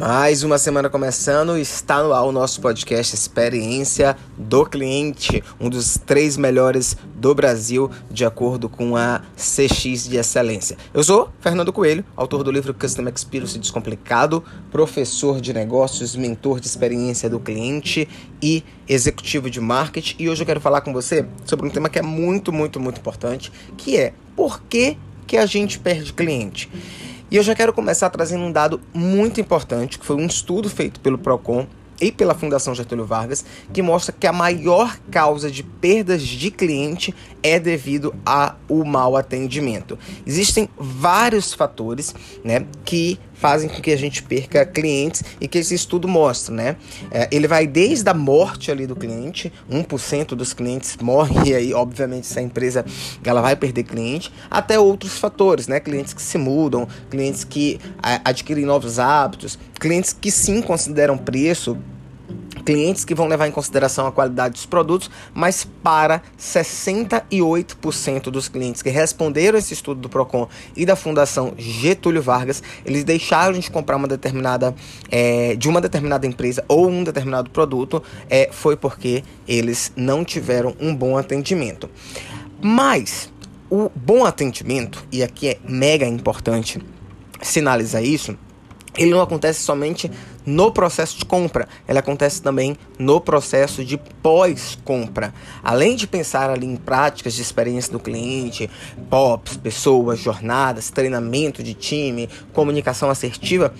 Mais uma semana começando, está no ar o nosso podcast Experiência do Cliente, um dos três melhores do Brasil, de acordo com a CX de Excelência. Eu sou Fernando Coelho, autor do livro Customer Experience Descomplicado, professor de negócios, mentor de experiência do cliente e executivo de marketing. E hoje eu quero falar com você sobre um tema que é muito, muito, muito importante, que é por que, que a gente perde cliente. E eu já quero começar trazendo um dado muito importante, que foi um estudo feito pelo Procon e pela Fundação Getúlio Vargas, que mostra que a maior causa de perdas de cliente é devido ao mau atendimento. Existem vários fatores, né, que fazem com que a gente perca clientes e que esse estudo mostra, né? É, ele vai desde a morte ali do cliente, 1% dos clientes morrem e aí, obviamente, essa empresa ela vai perder cliente, até outros fatores, né? Clientes que se mudam, clientes que a, adquirem novos hábitos, clientes que sim consideram preço clientes que vão levar em consideração a qualidade dos produtos, mas para 68% dos clientes que responderam esse estudo do Procon e da Fundação Getúlio Vargas, eles deixaram de comprar uma determinada é, de uma determinada empresa ou um determinado produto, é, foi porque eles não tiveram um bom atendimento. Mas o bom atendimento, e aqui é mega importante sinalizar isso, ele não acontece somente no processo de compra, ele acontece também no processo de pós-compra. Além de pensar ali em práticas de experiência do cliente, POPs, pessoas, jornadas, treinamento de time, comunicação assertiva,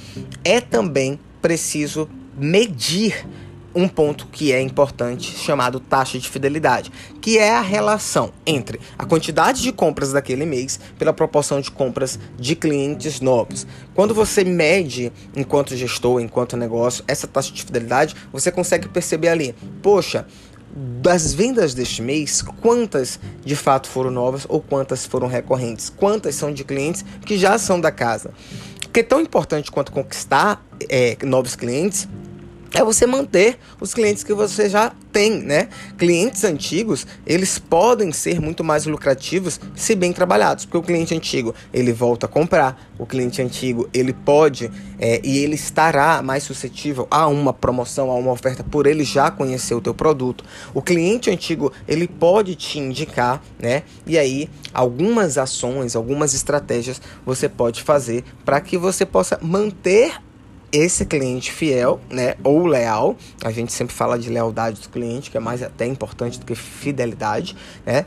é também preciso medir um ponto que é importante chamado taxa de fidelidade, que é a relação entre a quantidade de compras daquele mês pela proporção de compras de clientes novos. Quando você mede enquanto gestor, enquanto negócio, essa taxa de fidelidade, você consegue perceber ali, poxa, das vendas deste mês, quantas de fato foram novas ou quantas foram recorrentes? Quantas são de clientes que já são da casa? Porque é tão importante quanto conquistar é, novos clientes é você manter os clientes que você já tem, né? Clientes antigos, eles podem ser muito mais lucrativos se bem trabalhados, porque o cliente antigo, ele volta a comprar, o cliente antigo, ele pode é, e ele estará mais suscetível a uma promoção, a uma oferta, por ele já conhecer o teu produto. O cliente antigo, ele pode te indicar, né? E aí, algumas ações, algumas estratégias você pode fazer para que você possa manter esse cliente fiel, né, ou leal, a gente sempre fala de lealdade do cliente, que é mais até importante do que fidelidade, né,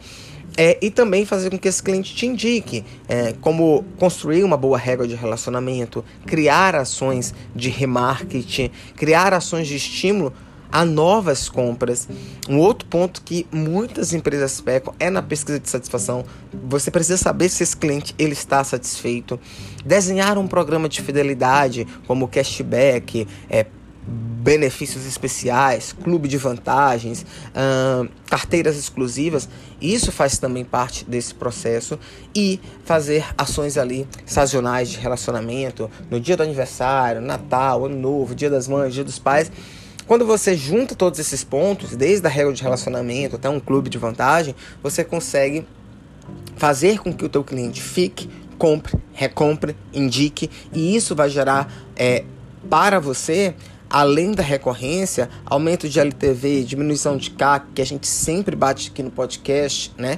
é, e também fazer com que esse cliente te indique é, como construir uma boa regra de relacionamento, criar ações de remarketing, criar ações de estímulo a novas compras. Um outro ponto que muitas empresas pecam é na pesquisa de satisfação. Você precisa saber se esse cliente ele está satisfeito. Desenhar um programa de fidelidade, como cashback, é, benefícios especiais, clube de vantagens, carteiras exclusivas, isso faz também parte desse processo e fazer ações ali sazonais de relacionamento no dia do aniversário, Natal, Ano Novo, Dia das Mães, Dia dos Pais quando você junta todos esses pontos, desde a regra de relacionamento até um clube de vantagem, você consegue fazer com que o teu cliente fique, compre, recompre, indique, e isso vai gerar é, para você além da recorrência, aumento de LTV, diminuição de CAC, que a gente sempre bate aqui no podcast, né?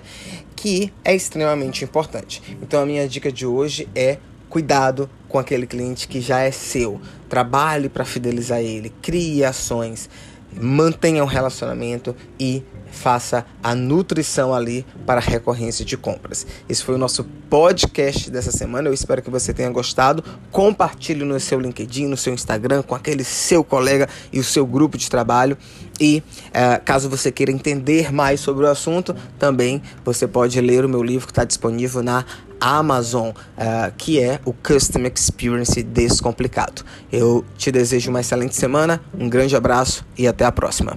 Que é extremamente importante. Então a minha dica de hoje é cuidado com aquele cliente que já é seu. Trabalhe para fidelizar ele, crie ações, mantenha um relacionamento e faça a nutrição ali para recorrência de compras. Esse foi o nosso podcast dessa semana. Eu espero que você tenha gostado. Compartilhe no seu LinkedIn, no seu Instagram, com aquele seu colega e o seu grupo de trabalho. E uh, caso você queira entender mais sobre o assunto, também você pode ler o meu livro que está disponível na Amazon, uh, que é o Custom Experience Descomplicado. Eu te desejo uma excelente semana, um grande abraço e até a próxima.